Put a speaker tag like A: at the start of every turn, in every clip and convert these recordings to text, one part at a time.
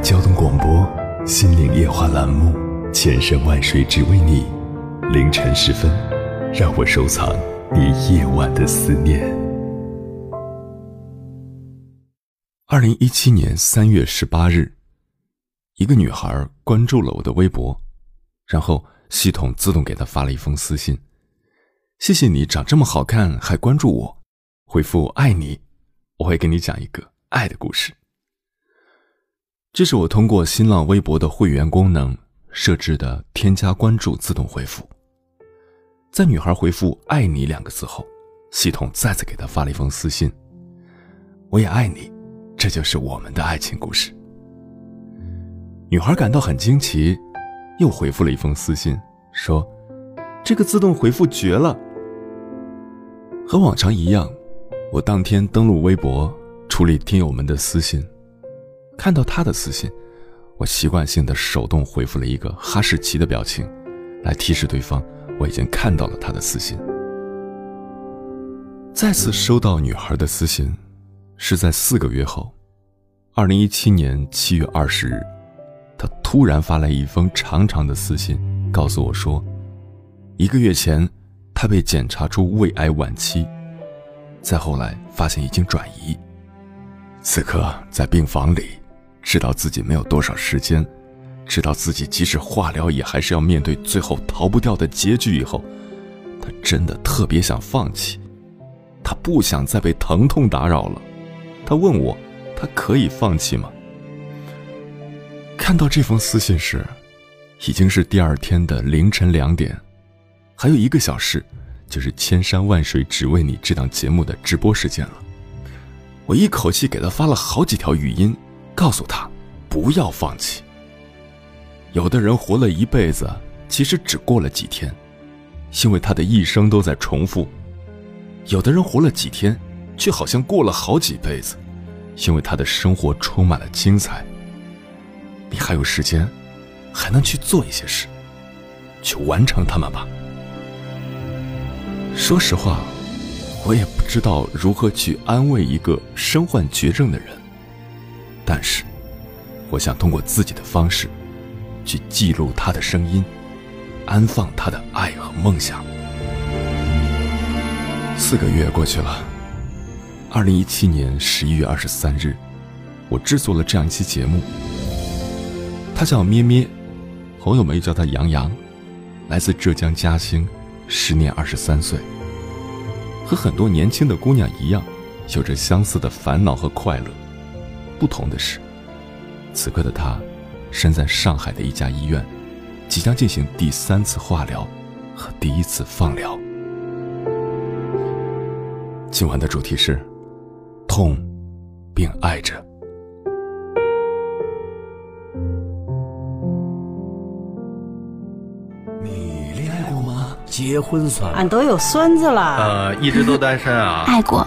A: 交通广播《心灵夜话》栏目，千山万水只为你。凌晨时分，让我收藏你夜晚的思念。二零一七年三月十八日，一个女孩关注了我的微博，然后系统自动给她发了一封私信：“谢谢你长这么好看还关注我，回复爱你，我会给你讲一个爱的故事。”这是我通过新浪微博的会员功能设置的添加关注自动回复。在女孩回复“爱你”两个字后，系统再次给她发了一封私信：“我也爱你，这就是我们的爱情故事。”女孩感到很惊奇，又回复了一封私信说：“这个自动回复绝了。”和往常一样，我当天登录微博处理听友们的私信。看到他的私信，我习惯性的手动回复了一个哈士奇的表情，来提示对方我已经看到了他的私信。再次收到女孩的私信，是在四个月后，二零一七年七月二十日，她突然发来一封长长的私信，告诉我说，一个月前，她被检查出胃癌晚期，再后来发现已经转移，此刻在病房里。知道自己没有多少时间，知道自己即使化疗也还是要面对最后逃不掉的结局以后，他真的特别想放弃，他不想再被疼痛打扰了。他问我，他可以放弃吗？看到这封私信时，已经是第二天的凌晨两点，还有一个小时，就是《千山万水只为你》这档节目的直播时间了。我一口气给他发了好几条语音。告诉他，不要放弃。有的人活了一辈子，其实只过了几天，因为他的一生都在重复；有的人活了几天，却好像过了好几辈子，因为他的生活充满了精彩。你还有时间，还能去做一些事，去完成他们吧。说实话，我也不知道如何去安慰一个身患绝症的人。但是，我想通过自己的方式，去记录他的声音，安放他的爱和梦想。四个月过去了，二零一七年十一月二十三日，我制作了这样一期节目。他叫咩咩，朋友们又叫他杨洋，来自浙江嘉兴，时年二十三岁。和很多年轻的姑娘一样，有着相似的烦恼和快乐。不同的是，此刻的他身在上海的一家医院，即将进行第三次化疗和第一次放疗。今晚的主题是痛，并爱着。
B: 你爱过吗结婚算了，
C: 俺都有孙子了。
D: 呃，一直都单身啊。
E: 爱过。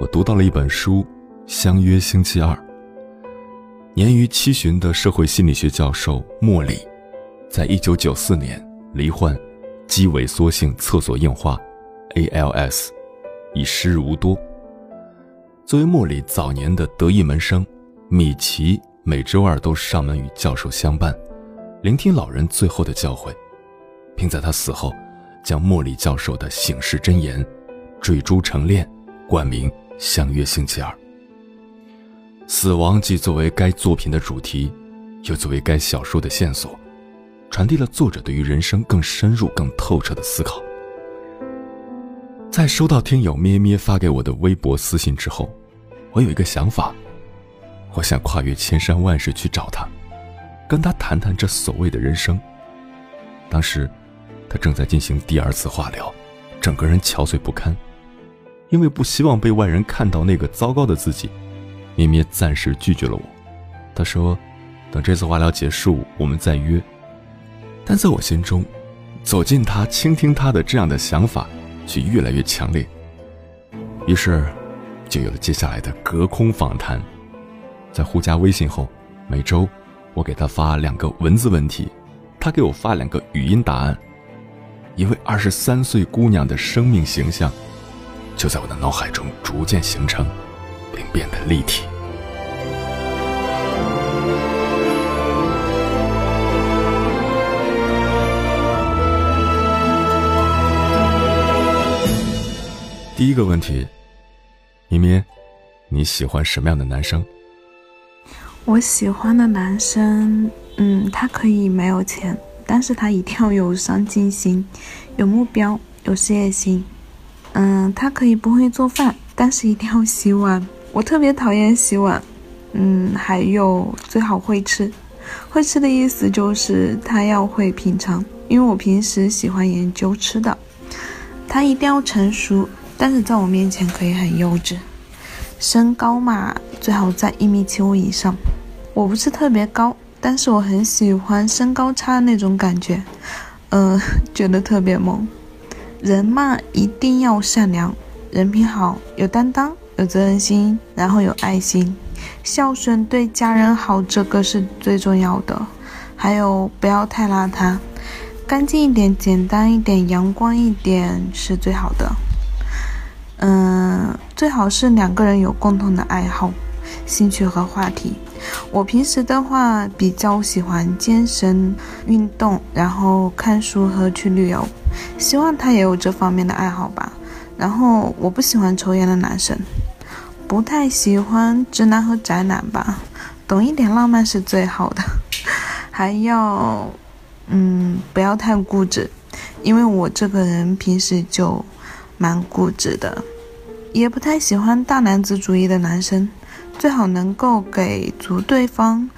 A: 我读到了一本书《相约星期二》。年逾七旬的社会心理学教授莫里，在一九九四年罹患肌萎缩性厕所硬化 （ALS），已时日无多。作为莫里早年的得意门生，米奇每周二都上门与教授相伴，聆听老人最后的教诲，并在他死后，将莫里教授的醒世箴言坠珠成链，冠名《相约星期二》。死亡既作为该作品的主题，又作为该小说的线索，传递了作者对于人生更深入、更透彻的思考。在收到听友咩咩发给我的微博私信之后，我有一个想法，我想跨越千山万水去找他，跟他谈谈这所谓的人生。当时，他正在进行第二次化疗，整个人憔悴不堪，因为不希望被外人看到那个糟糕的自己。咩咩暂时拒绝了我，他说：“等这次化疗结束，我们再约。”但在我心中，走近他、倾听他的这样的想法，却越来越强烈。于是，就有了接下来的隔空访谈。在互加微信后，每周我给他发两个文字问题，他给我发两个语音答案。一位二十三岁姑娘的生命形象，就在我的脑海中逐渐形成。并变得立体。第一个问题，咪咪，你喜欢什么样的男生？
F: 我喜欢的男生，嗯，他可以没有钱，但是他一定要有上进心、有目标、有事业心。嗯，他可以不会做饭，但是一定要洗碗。我特别讨厌洗碗，嗯，还有最好会吃，会吃的意思就是他要会品尝，因为我平时喜欢研究吃的。他一定要成熟，但是在我面前可以很幼稚。身高嘛，最好在一米七五以上。我不是特别高，但是我很喜欢身高差的那种感觉，呃，觉得特别萌。人嘛，一定要善良，人品好，有担当。有责任心，然后有爱心，孝顺，对家人好，这个是最重要的。还有不要太邋遢，干净一点，简单一点，阳光一点是最好的。嗯，最好是两个人有共同的爱好、兴趣和话题。我平时的话比较喜欢健身、运动，然后看书和去旅游，希望他也有这方面的爱好吧。然后我不喜欢抽烟的男生。不太喜欢直男和宅男吧，懂一点浪漫是最好的，还要，嗯，不要太固执，因为我这个人平时就蛮固执的，也不太喜欢大男子主义的男生，最好能够给足对方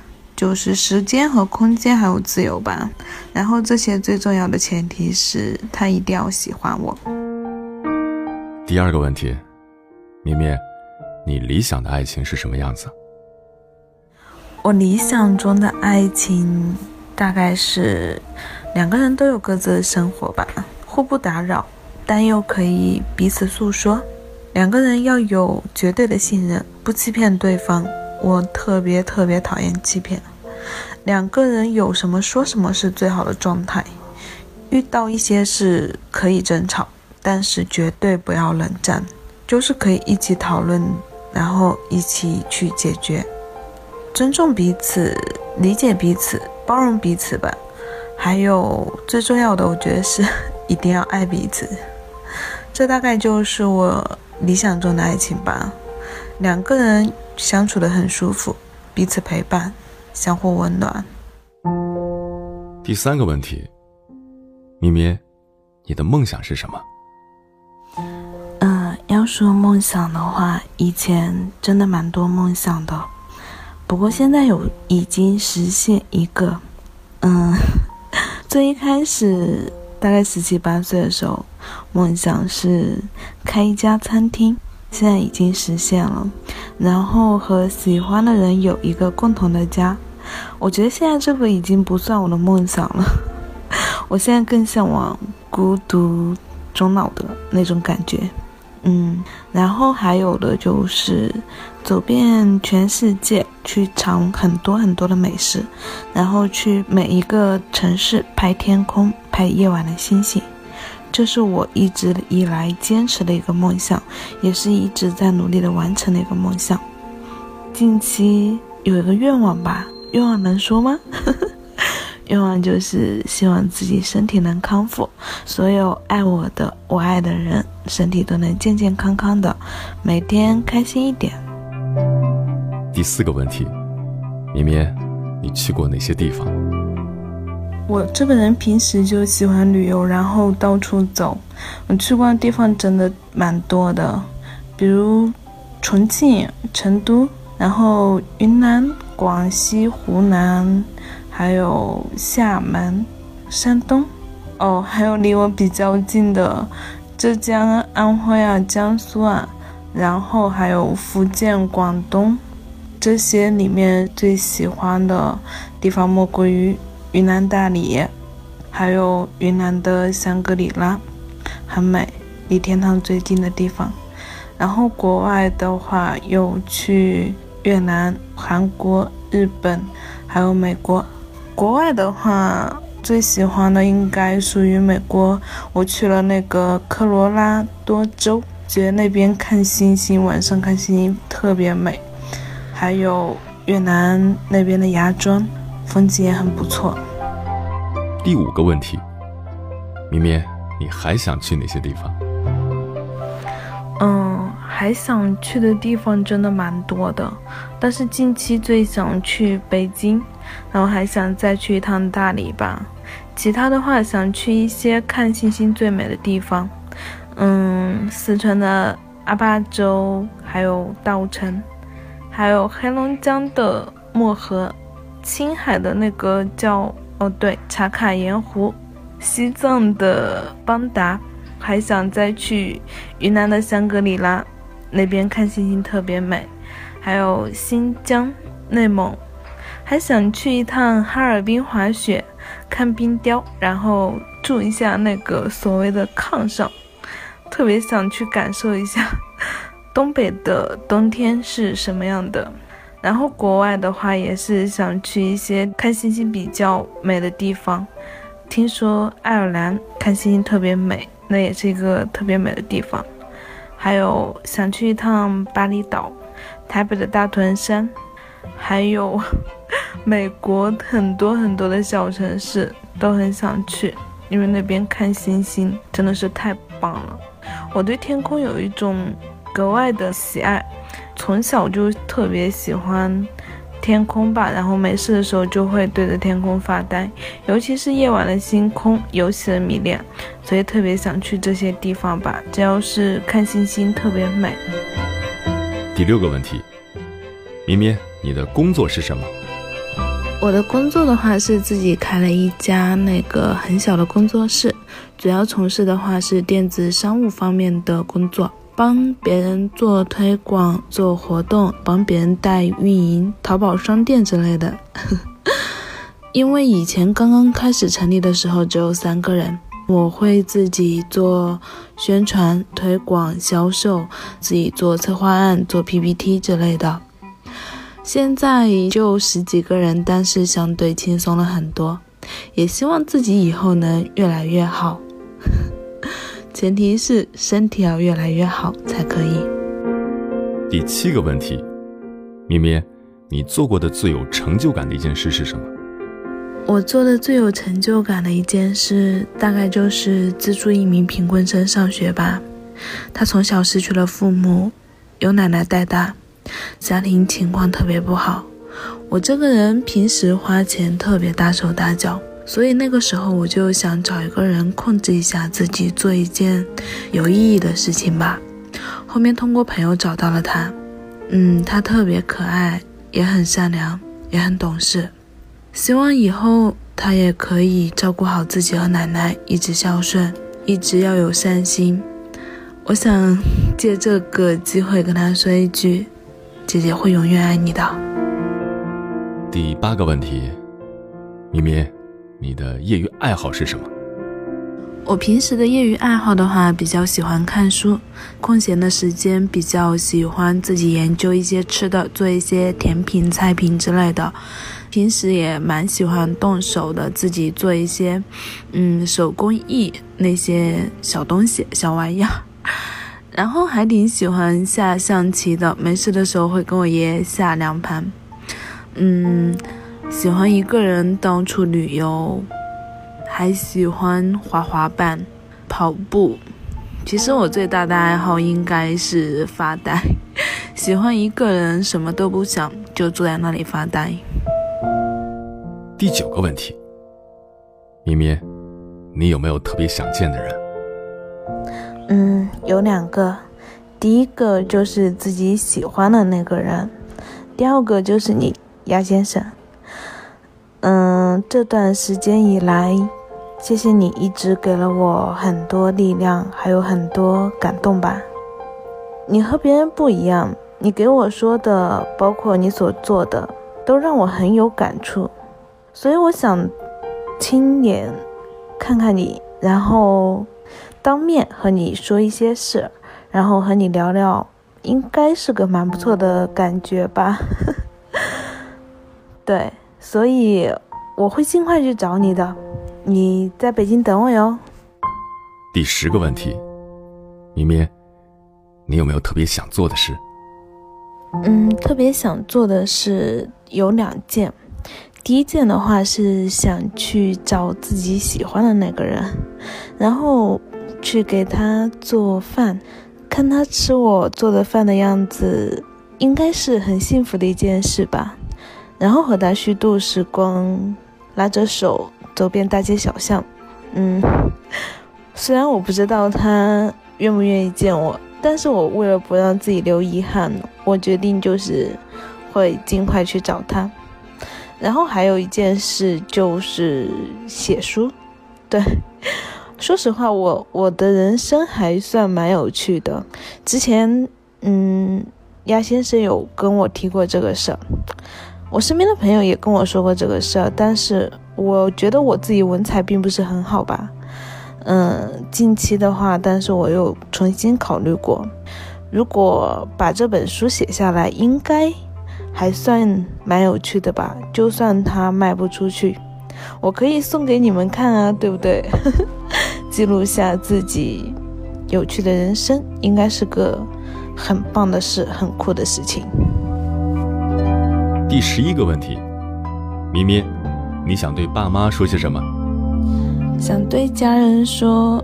F: 就是时间和空间还有自由吧，然后这些最重要的前提是他一定要喜欢我。
A: 第二个问题，咪咪。你理想的爱情是什么样子？
F: 我理想中的爱情大概是两个人都有各自的生活吧，互不打扰，但又可以彼此诉说。两个人要有绝对的信任，不欺骗对方。我特别特别讨厌欺骗。两个人有什么说什么是最好的状态。遇到一些事可以争吵，但是绝对不要冷战，就是可以一起讨论。然后一起去解决，尊重彼此，理解彼此，包容彼此吧。还有最重要的，我觉得是一定要爱彼此。这大概就是我理想中的爱情吧。两个人相处的很舒服，彼此陪伴，相互温暖。
A: 第三个问题，咪咪，你的梦想是什么？
F: 嗯要说梦想的话，以前真的蛮多梦想的，不过现在有已经实现一个。嗯，最一开始大概十七八岁的时候，梦想是开一家餐厅，现在已经实现了。然后和喜欢的人有一个共同的家，我觉得现在这个已经不算我的梦想了。我现在更向往孤独终老的那种感觉。嗯，然后还有的就是走遍全世界，去尝很多很多的美食，然后去每一个城市拍天空，拍夜晚的星星。这是我一直以来坚持的一个梦想，也是一直在努力的完成的一个梦想。近期有一个愿望吧，愿望能说吗？愿望就是希望自己身体能康复，所有爱我的、我爱的人身体都能健健康康的，每天开心一点。
A: 第四个问题，绵绵，你去过哪些地方？
F: 我这个人平时就喜欢旅游，然后到处走。我去过的地方真的蛮多的，比如重庆、成都，然后云南、广西、湖南，还有厦门、山东。哦，还有离我比较近的浙江、安徽啊、江苏啊，然后还有福建、广东。这些里面最喜欢的地方莫过于。云南大理，还有云南的香格里拉，很美，离天堂最近的地方。然后国外的话，有去越南、韩国、日本，还有美国。国外的话，最喜欢的应该属于美国。我去了那个科罗拉多州，觉得那边看星星，晚上看星星特别美。还有越南那边的芽庄。风景也很不错。
A: 第五个问题，咪咪，你还想去哪些地方？
F: 嗯，还想去的地方真的蛮多的，但是近期最想去北京，然后还想再去一趟大理吧。其他的话，想去一些看星星最美的地方，嗯，四川的阿坝州，还有稻城，还有黑龙江的漠河。青海的那个叫哦对，茶卡盐湖，西藏的邦达，还想再去云南的香格里拉，那边看星星特别美，还有新疆、内蒙，还想去一趟哈尔滨滑雪，看冰雕，然后住一下那个所谓的炕上，特别想去感受一下 东北的冬天是什么样的。然后国外的话也是想去一些看星星比较美的地方，听说爱尔兰看星星特别美，那也是一个特别美的地方。还有想去一趟巴厘岛、台北的大屯山，还有 美国很多很多的小城市都很想去，因为那边看星星真的是太棒了。我对天空有一种格外的喜爱。从小就特别喜欢天空吧，然后没事的时候就会对着天空发呆，尤其是夜晚的星空尤其的迷恋，所以特别想去这些地方吧。只要是看星星特别美。
A: 第六个问题，咪咪，你的工作是什么？
F: 我的工作的话是自己开了一家那个很小的工作室，主要从事的话是电子商务方面的工作。帮别人做推广、做活动，帮别人带运营淘宝商店之类的。因为以前刚刚开始成立的时候只有三个人，我会自己做宣传、推广、销售，自己做策划案、做 PPT 之类的。现在就十几个人，但是相对轻松了很多，也希望自己以后能越来越好。前提是身体要越来越好才可以。
A: 第七个问题，咪咪，你做过的最有成就感的一件事是什么？
F: 我做的最有成就感的一件事，大概就是资助一名贫困生上学吧。他从小失去了父母，由奶奶带大，家庭情况特别不好。我这个人平时花钱特别大手大脚。所以那个时候我就想找一个人控制一下自己，做一件有意义的事情吧。后面通过朋友找到了他，嗯，他特别可爱，也很善良，也很懂事。希望以后他也可以照顾好自己和奶奶，一直孝顺，一直要有善心。我想借这个机会跟他说一句：姐姐会永远爱你的。
A: 第八个问题，咪咪。你的业余爱好是什么？
F: 我平时的业余爱好的话，比较喜欢看书，空闲的时间比较喜欢自己研究一些吃的，做一些甜品、菜品之类的。平时也蛮喜欢动手的，自己做一些，嗯，手工艺那些小东西、小玩意儿。然后还挺喜欢下象棋的，没事的时候会跟我爷爷下两盘。嗯，喜欢一个人到处旅游。还喜欢滑滑板、跑步。其实我最大的爱好应该是发呆，喜欢一个人什么都不想，就坐在那里发呆。
A: 第九个问题，咪咪，你有没有特别想见的人？
F: 嗯，有两个，第一个就是自己喜欢的那个人，第二个就是你，鸭先生。嗯，这段时间以来。谢谢你一直给了我很多力量，还有很多感动吧。你和别人不一样，你给我说的，包括你所做的，都让我很有感触。所以我想亲眼看看你，然后当面和你说一些事，然后和你聊聊，应该是个蛮不错的感觉吧。对，所以我会尽快去找你的。你在北京等我哟。
A: 第十个问题，咪咪，你有没有特别想做的事？
F: 嗯，特别想做的事有两件。第一件的话是想去找自己喜欢的那个人，然后去给他做饭，看他吃我做的饭的样子，应该是很幸福的一件事吧。然后和他虚度时光，拉着手。走遍大街小巷，嗯，虽然我不知道他愿不愿意见我，但是我为了不让自己留遗憾，我决定就是会尽快去找他。然后还有一件事就是写书，对，说实话，我我的人生还算蛮有趣的。之前，嗯，鸭先生有跟我提过这个事儿。我身边的朋友也跟我说过这个事儿，但是我觉得我自己文采并不是很好吧。嗯，近期的话，但是我又重新考虑过，如果把这本书写下来，应该还算蛮有趣的吧。就算它卖不出去，我可以送给你们看啊，对不对？记录下自己有趣的人生，应该是个很棒的事，很酷的事情。
A: 第十一个问题，咪咪，你想对爸妈说些什么？
F: 想对家人说，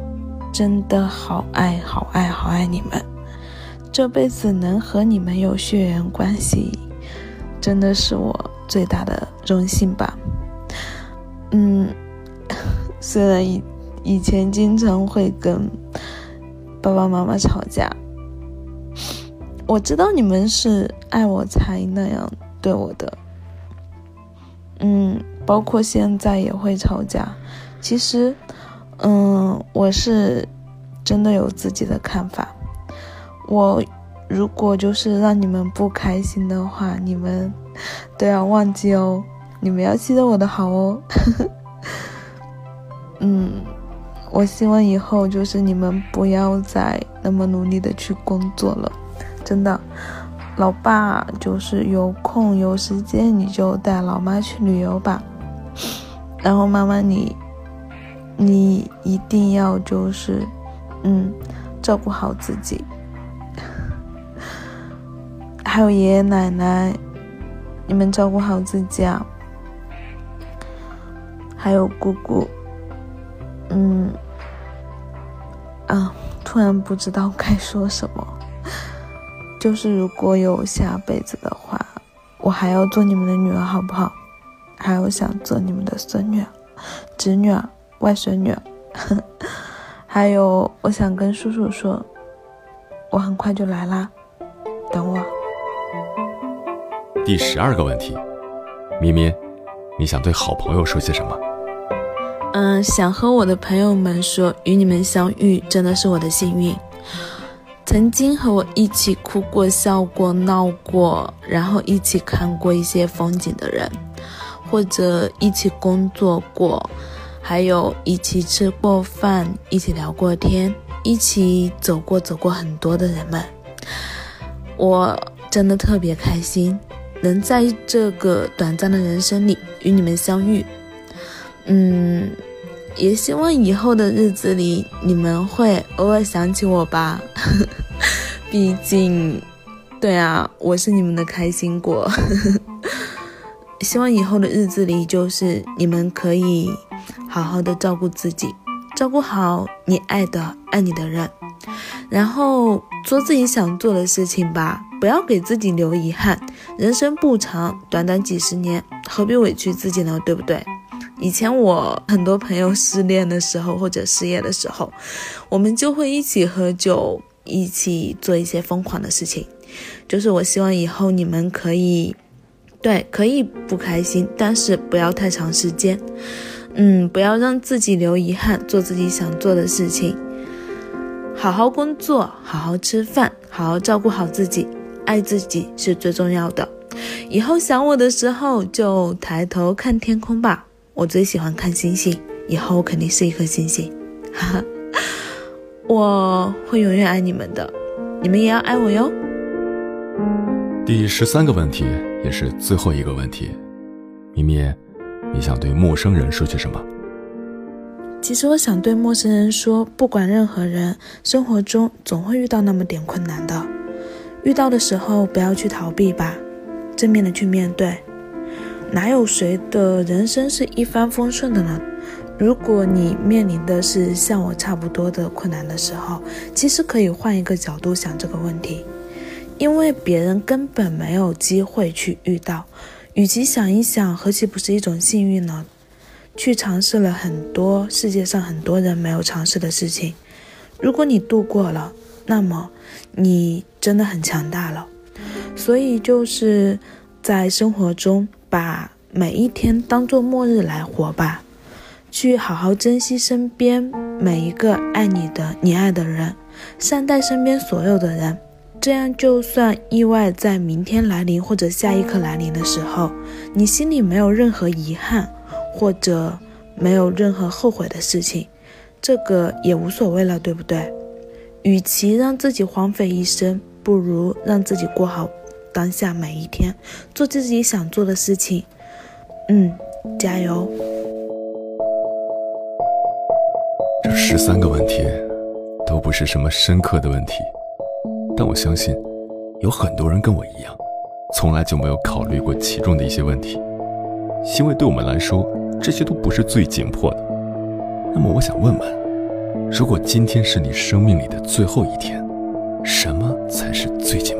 F: 真的好爱好爱好爱你们，这辈子能和你们有血缘关系，真的是我最大的荣幸吧。嗯，虽然以以前经常会跟爸爸妈妈吵架，我知道你们是爱我才那样。对我的，嗯，包括现在也会吵架。其实，嗯，我是真的有自己的看法。我如果就是让你们不开心的话，你们都要忘记哦。你们要记得我的好哦。嗯，我希望以后就是你们不要再那么努力的去工作了，真的。老爸，就是有空有时间你就带老妈去旅游吧。然后妈妈你，你一定要就是，嗯，照顾好自己。还有爷爷奶奶，你们照顾好自己啊。还有姑姑，嗯，啊，突然不知道该说什么。就是如果有下辈子的话，我还要做你们的女儿，好不好？还有想做你们的孙女、侄女、外孙女，还有我想跟叔叔说，我很快就来啦，等我。
A: 第十二个问题，咪咪，你想对好朋友说些什么？
F: 嗯，想和我的朋友们说，与你们相遇真的是我的幸运。曾经和我一起哭过、笑过、闹过，然后一起看过一些风景的人，或者一起工作过，还有一起吃过饭、一起聊过天、一起走过走过很多的人们。我真的特别开心，能在这个短暂的人生里与你们相遇。嗯，也希望以后的日子里你们会偶尔想起我吧。毕竟，对啊，我是你们的开心果。希望以后的日子里，就是你们可以好好的照顾自己，照顾好你爱的、爱你的人。然后做自己想做的事情吧，不要给自己留遗憾。人生不长，短短几十年，何必委屈自己呢？对不对？以前我很多朋友失恋的时候或者失业的时候，我们就会一起喝酒，一起做一些疯狂的事情。就是我希望以后你们可以，对，可以不开心，但是不要太长时间。嗯，不要让自己留遗憾，做自己想做的事情。好好工作，好好吃饭，好好照顾好自己，爱自己是最重要的。以后想我的时候，就抬头看天空吧。我最喜欢看星星，以后我肯定是一颗星星。哈哈，我会永远爱你们的，你们也要爱我哟。
A: 第十三个问题，也是最后一个问题，咪咪，你想对陌生人说些什么？
F: 其实我想对陌生人说，不管任何人，生活中总会遇到那么点困难的。遇到的时候，不要去逃避吧，正面的去面对。哪有谁的人生是一帆风顺的呢？如果你面临的是像我差不多的困难的时候，其实可以换一个角度想这个问题，因为别人根本没有机会去遇到。与其想一想，何其不是一种幸运呢？去尝试了很多世界上很多人没有尝试的事情，如果你度过了，那么你真的很强大了。所以就是在生活中把每一天当做末日来活吧，去好好珍惜身边每一个爱你的、你爱的人，善待身边所有的人。这样，就算意外在明天来临或者下一刻来临的时候，你心里没有任何遗憾。或者没有任何后悔的事情，这个也无所谓了，对不对？与其让自己荒废一生，不如让自己过好当下每一天，做自己想做的事情。嗯，加油！
A: 这十三个问题都不是什么深刻的问题，但我相信有很多人跟我一样，从来就没有考虑过其中的一些问题，因为对我们来说。这些都不是最紧迫的。那么，我想问问，如果今天是你生命里的最后一天，什么才是最紧